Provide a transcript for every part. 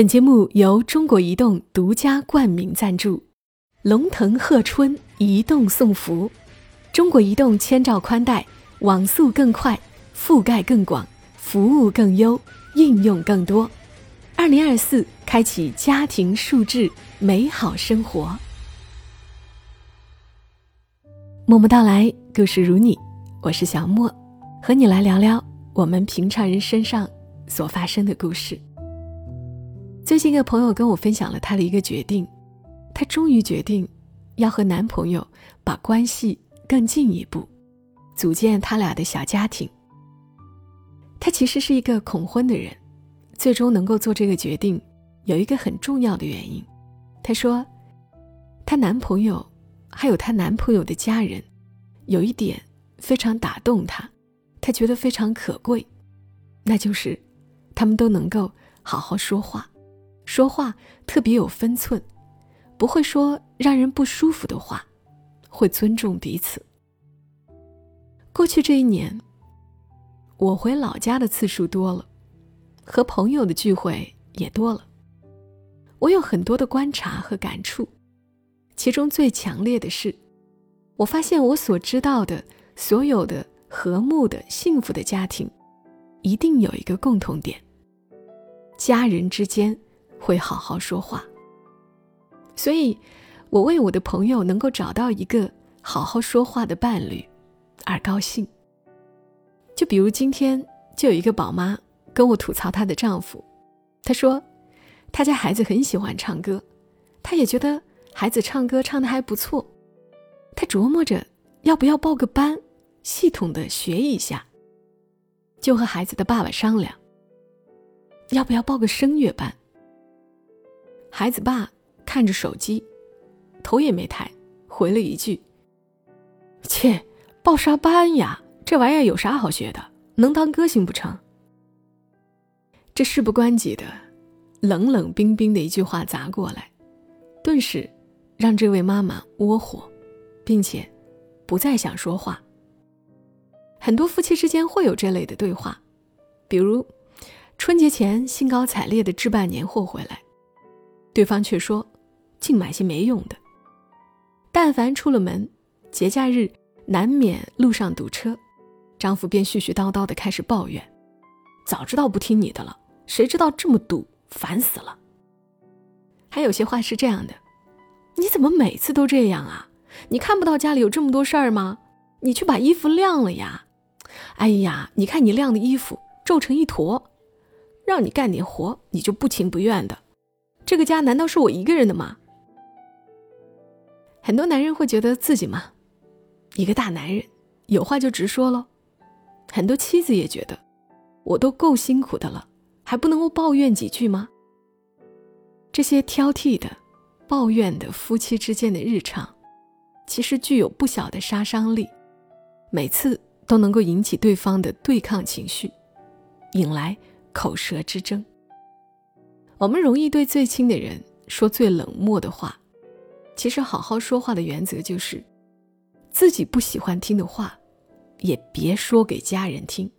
本节目由中国移动独家冠名赞助，龙腾贺春移动送福，中国移动千兆宽带，网速更快，覆盖更广，服务更优，应用更多。二零二四，开启家庭数字美好生活。默默到来，故事如你，我是小莫，和你来聊聊我们平常人身上所发生的故事。最近，一个朋友跟我分享了她的一个决定，她终于决定要和男朋友把关系更进一步，组建他俩的小家庭。她其实是一个恐婚的人，最终能够做这个决定，有一个很重要的原因。她说，她男朋友还有她男朋友的家人，有一点非常打动她，她觉得非常可贵，那就是他们都能够好好说话。说话特别有分寸，不会说让人不舒服的话，会尊重彼此。过去这一年，我回老家的次数多了，和朋友的聚会也多了。我有很多的观察和感触，其中最强烈的是，我发现我所知道的所有的和睦的幸福的家庭，一定有一个共同点：家人之间。会好好说话，所以，我为我的朋友能够找到一个好好说话的伴侣而高兴。就比如今天，就有一个宝妈跟我吐槽她的丈夫，她说，她家孩子很喜欢唱歌，她也觉得孩子唱歌唱的还不错，她琢磨着要不要报个班，系统的学一下，就和孩子的爸爸商量，要不要报个声乐班。孩子爸看着手机，头也没抬，回了一句：“切，报啥班呀？这玩意儿有啥好学的？能当歌星不成？”这事不关己的冷冷冰冰的一句话砸过来，顿时让这位妈妈窝火，并且不再想说话。很多夫妻之间会有这类的对话，比如春节前兴高采烈的置办年货回来。对方却说：“净买些没用的。”但凡出了门，节假日难免路上堵车，丈夫便絮絮叨叨的开始抱怨：“早知道不听你的了，谁知道这么堵，烦死了。”还有些话是这样的：“你怎么每次都这样啊？你看不到家里有这么多事儿吗？你去把衣服晾了呀！哎呀，你看你晾的衣服皱成一坨，让你干点活，你就不情不愿的。”这个家难道是我一个人的吗？很多男人会觉得自己嘛，一个大男人，有话就直说喽。很多妻子也觉得，我都够辛苦的了，还不能够抱怨几句吗？这些挑剔的、抱怨的夫妻之间的日常，其实具有不小的杀伤力，每次都能够引起对方的对抗情绪，引来口舌之争。我们容易对最亲的人说最冷漠的话，其实好好说话的原则就是，自己不喜欢听的话，也别说给家人听。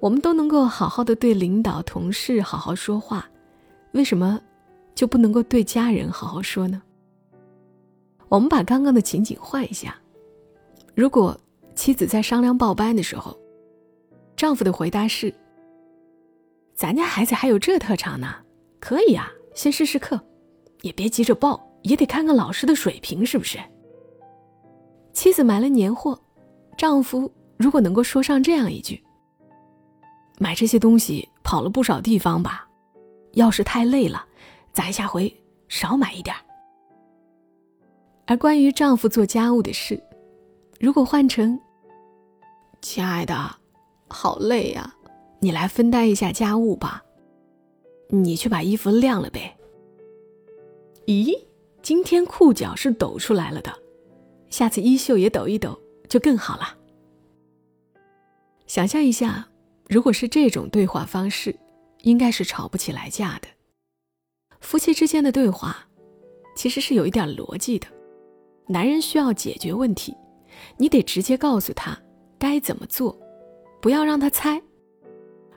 我们都能够好好的对领导、同事好好说话，为什么就不能够对家人好好说呢？我们把刚刚的情景换一下，如果妻子在商量报班的时候，丈夫的回答是。咱家孩子还有这特长呢，可以啊，先试试课，也别急着报，也得看看老师的水平是不是。妻子买了年货，丈夫如果能够说上这样一句：“买这些东西跑了不少地方吧，要是太累了，咱下回少买一点。”而关于丈夫做家务的事，如果换成：“亲爱的，好累呀。”你来分担一下家务吧，你去把衣服晾了呗。咦，今天裤脚是抖出来了的，下次衣袖也抖一抖就更好了。想象一下，如果是这种对话方式，应该是吵不起来架的。夫妻之间的对话，其实是有一点逻辑的。男人需要解决问题，你得直接告诉他该怎么做，不要让他猜。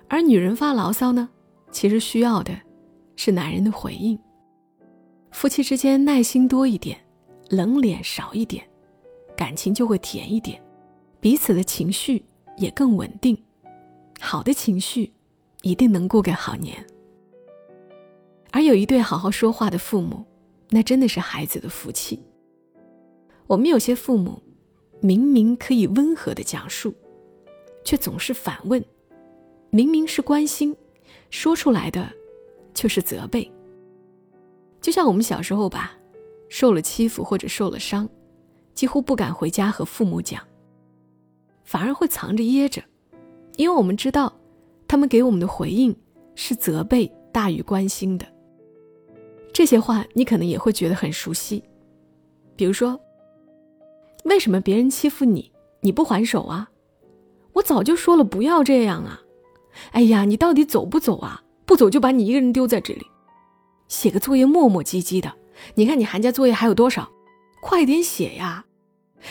而女人发牢骚呢，其实需要的是男人的回应。夫妻之间耐心多一点，冷脸少一点，感情就会甜一点，彼此的情绪也更稳定。好的情绪，一定能过个好年。而有一对好好说话的父母，那真的是孩子的福气。我们有些父母，明明可以温和的讲述，却总是反问；明明是关心，说出来的却是责备。就像我们小时候吧，受了欺负或者受了伤，几乎不敢回家和父母讲，反而会藏着掖着，因为我们知道，他们给我们的回应是责备大于关心的。这些话你可能也会觉得很熟悉，比如说：“为什么别人欺负你，你不还手啊？我早就说了不要这样啊！哎呀，你到底走不走啊？不走就把你一个人丢在这里。写个作业磨磨唧唧的，你看你寒假作业还有多少？快点写呀！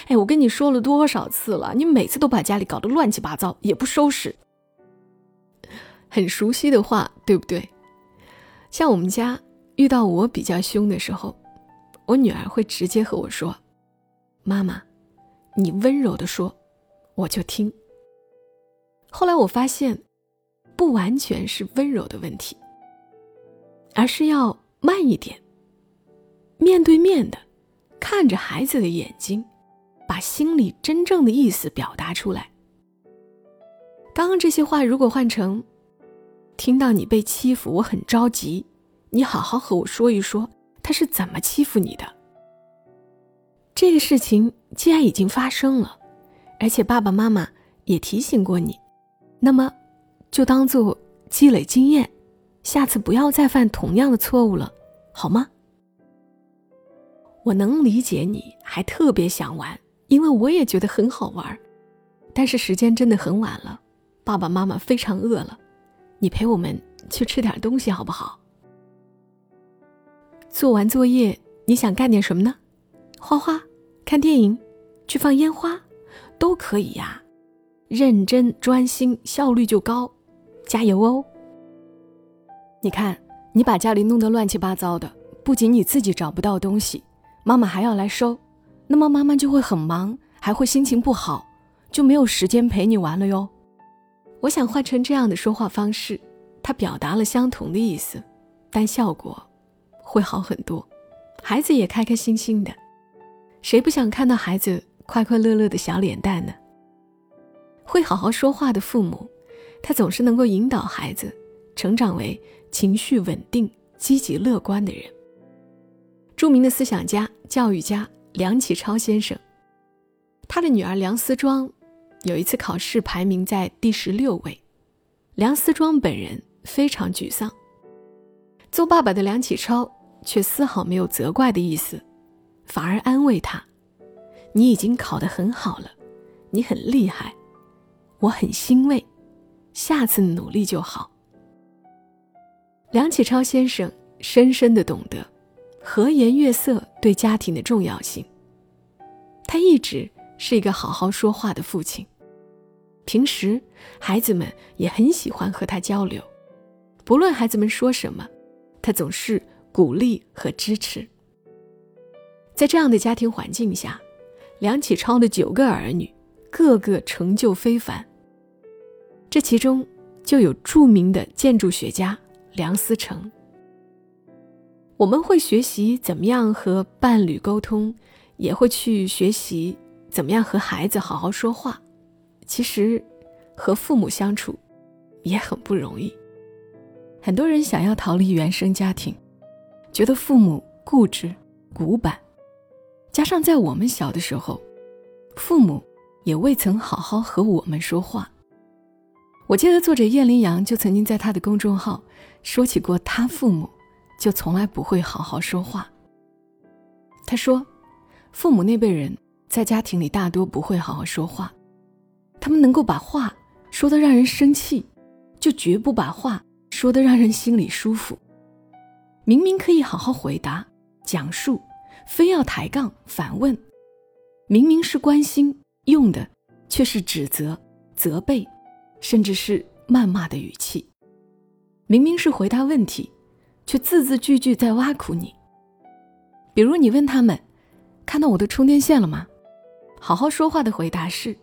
哎，我跟你说了多少次了，你每次都把家里搞得乱七八糟，也不收拾。很熟悉的话，对不对？像我们家。”遇到我比较凶的时候，我女儿会直接和我说：“妈妈，你温柔的说，我就听。”后来我发现，不完全是温柔的问题，而是要慢一点，面对面的看着孩子的眼睛，把心里真正的意思表达出来。刚刚这些话如果换成：“听到你被欺负，我很着急。”你好好和我说一说，他是怎么欺负你的？这个事情既然已经发生了，而且爸爸妈妈也提醒过你，那么就当做积累经验，下次不要再犯同样的错误了，好吗？我能理解你还特别想玩，因为我也觉得很好玩，但是时间真的很晚了，爸爸妈妈非常饿了，你陪我们去吃点东西好不好？做完作业，你想干点什么呢？画画、看电影、去放烟花，都可以呀。认真专心，效率就高。加油哦！你看，你把家里弄得乱七八糟的，不仅你自己找不到东西，妈妈还要来收，那么妈妈就会很忙，还会心情不好，就没有时间陪你玩了哟。我想换成这样的说话方式，它表达了相同的意思，但效果。会好很多，孩子也开开心心的，谁不想看到孩子快快乐乐的小脸蛋呢？会好好说话的父母，他总是能够引导孩子成长为情绪稳定、积极乐观的人。著名的思想家、教育家梁启超先生，他的女儿梁思庄有一次考试排名在第十六位，梁思庄本人非常沮丧。做爸爸的梁启超。却丝毫没有责怪的意思，反而安慰他：“你已经考得很好了，你很厉害，我很欣慰，下次努力就好。”梁启超先生深深的懂得和颜悦色对家庭的重要性。他一直是一个好好说话的父亲，平时孩子们也很喜欢和他交流，不论孩子们说什么，他总是。鼓励和支持，在这样的家庭环境下，梁启超的九个儿女个个成就非凡。这其中就有著名的建筑学家梁思成。我们会学习怎么样和伴侣沟通，也会去学习怎么样和孩子好好说话。其实，和父母相处也很不容易。很多人想要逃离原生家庭。觉得父母固执、古板，加上在我们小的时候，父母也未曾好好和我们说话。我记得作者叶林阳就曾经在他的公众号说起过，他父母就从来不会好好说话。他说，父母那辈人在家庭里大多不会好好说话，他们能够把话说得让人生气，就绝不把话说得让人心里舒服。明明可以好好回答、讲述，非要抬杠反问；明明是关心，用的却是指责、责备，甚至是谩骂的语气；明明是回答问题，却字字句句在挖苦你。比如你问他们：“看到我的充电线了吗？”好好说话的回答是：“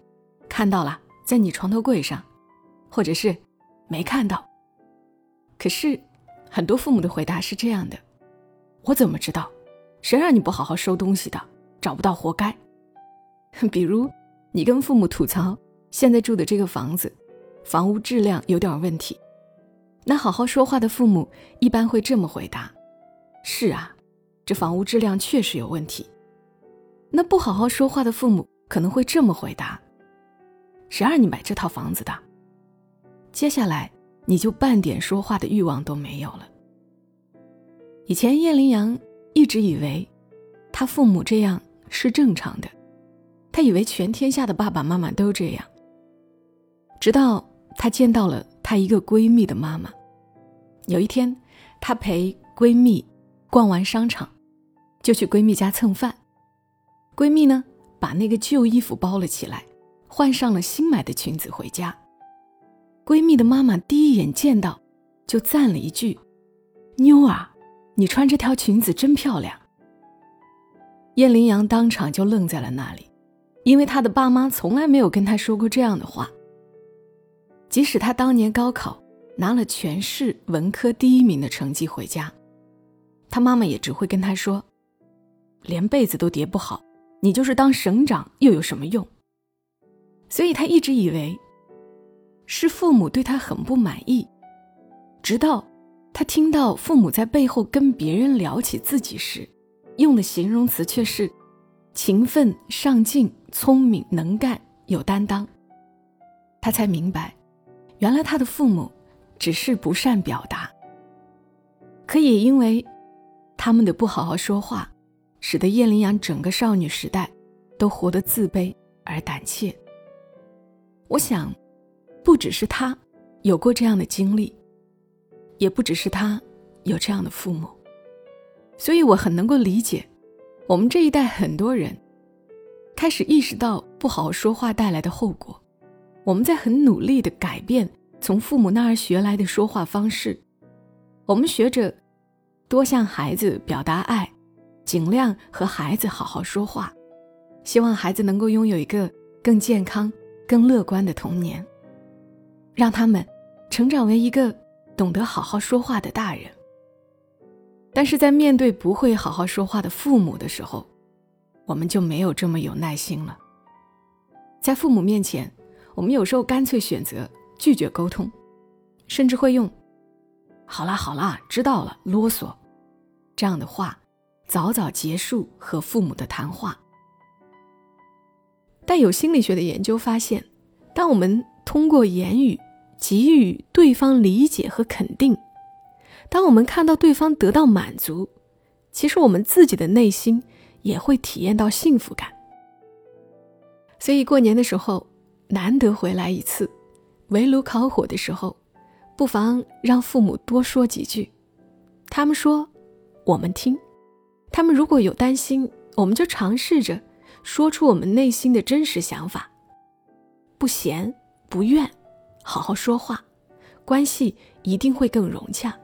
看到了，在你床头柜上。”或者是“没看到。”可是很多父母的回答是这样的：“我怎么知道？谁让你不好好收东西的？找不到活该。”比如你跟父母吐槽现在住的这个房子，房屋质量有点问题。那好好说话的父母一般会这么回答：“是啊，这房屋质量确实有问题。”那不好好说话的父母可能会这么回答：“谁让你买这套房子的？”接下来你就半点说话的欲望都没有了。以前叶林阳一直以为，他父母这样是正常的，他以为全天下的爸爸妈妈都这样。直到她见到了。她一个闺蜜的妈妈，有一天，她陪闺蜜逛完商场，就去闺蜜家蹭饭。闺蜜呢，把那个旧衣服包了起来，换上了新买的裙子回家。闺蜜的妈妈第一眼见到，就赞了一句：“妞儿，你穿这条裙子真漂亮。”燕羚羊当场就愣在了那里，因为他的爸妈从来没有跟他说过这样的话。即使他当年高考拿了全市文科第一名的成绩回家，他妈妈也只会跟他说：“连被子都叠不好，你就是当省长又有什么用？”所以他一直以为是父母对他很不满意，直到他听到父母在背后跟别人聊起自己时，用的形容词却是勤奋、上进、聪明、能干、有担当，他才明白。原来他的父母只是不善表达，可也因为他们的不好好说话，使得叶羚羊整个少女时代都活得自卑而胆怯。我想，不只是他有过这样的经历，也不只是他有这样的父母，所以我很能够理解我们这一代很多人开始意识到不好好说话带来的后果。我们在很努力的改变从父母那儿学来的说话方式，我们学着多向孩子表达爱，尽量和孩子好好说话，希望孩子能够拥有一个更健康、更乐观的童年，让他们成长为一个懂得好好说话的大人。但是在面对不会好好说话的父母的时候，我们就没有这么有耐心了，在父母面前。我们有时候干脆选择拒绝沟通，甚至会用“好啦好啦，知道了，啰嗦”这样的话，早早结束和父母的谈话。但有心理学的研究发现，当我们通过言语给予对方理解和肯定，当我们看到对方得到满足，其实我们自己的内心也会体验到幸福感。所以过年的时候。难得回来一次，围炉烤火的时候，不妨让父母多说几句。他们说，我们听；他们如果有担心，我们就尝试着说出我们内心的真实想法。不嫌不怨，好好说话，关系一定会更融洽。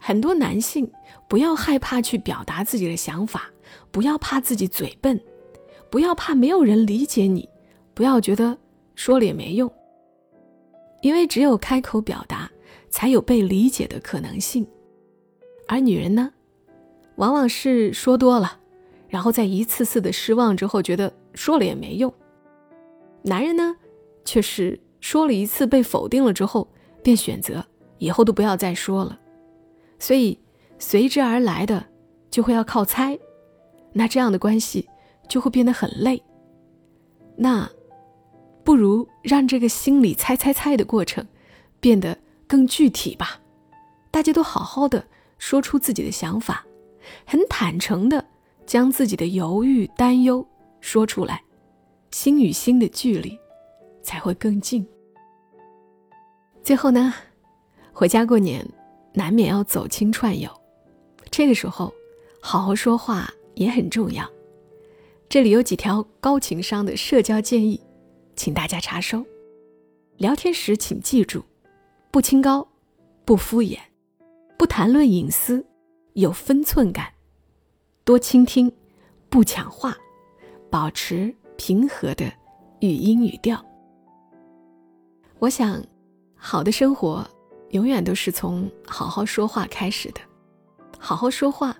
很多男性不要害怕去表达自己的想法，不要怕自己嘴笨，不要怕没有人理解你。不要觉得说了也没用，因为只有开口表达，才有被理解的可能性。而女人呢，往往是说多了，然后在一次次的失望之后，觉得说了也没用。男人呢，却是说了一次被否定了之后，便选择以后都不要再说了。所以随之而来的就会要靠猜，那这样的关系就会变得很累。那。不如让这个心里猜猜猜的过程变得更具体吧。大家都好好的说出自己的想法，很坦诚的将自己的犹豫、担忧说出来，心与心的距离才会更近。最后呢，回家过年难免要走亲串友，这个时候好好说话也很重要。这里有几条高情商的社交建议。请大家查收。聊天时，请记住：不清高，不敷衍，不谈论隐私，有分寸感，多倾听，不抢话，保持平和的语音语调。我想，好的生活永远都是从好好说话开始的。好好说话，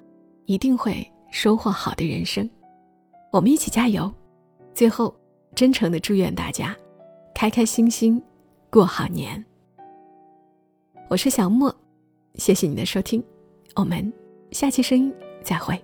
一定会收获好的人生。我们一起加油！最后，真诚的祝愿大家开开心心过好年。我是小莫，谢谢你的收听，我们下期声音再会。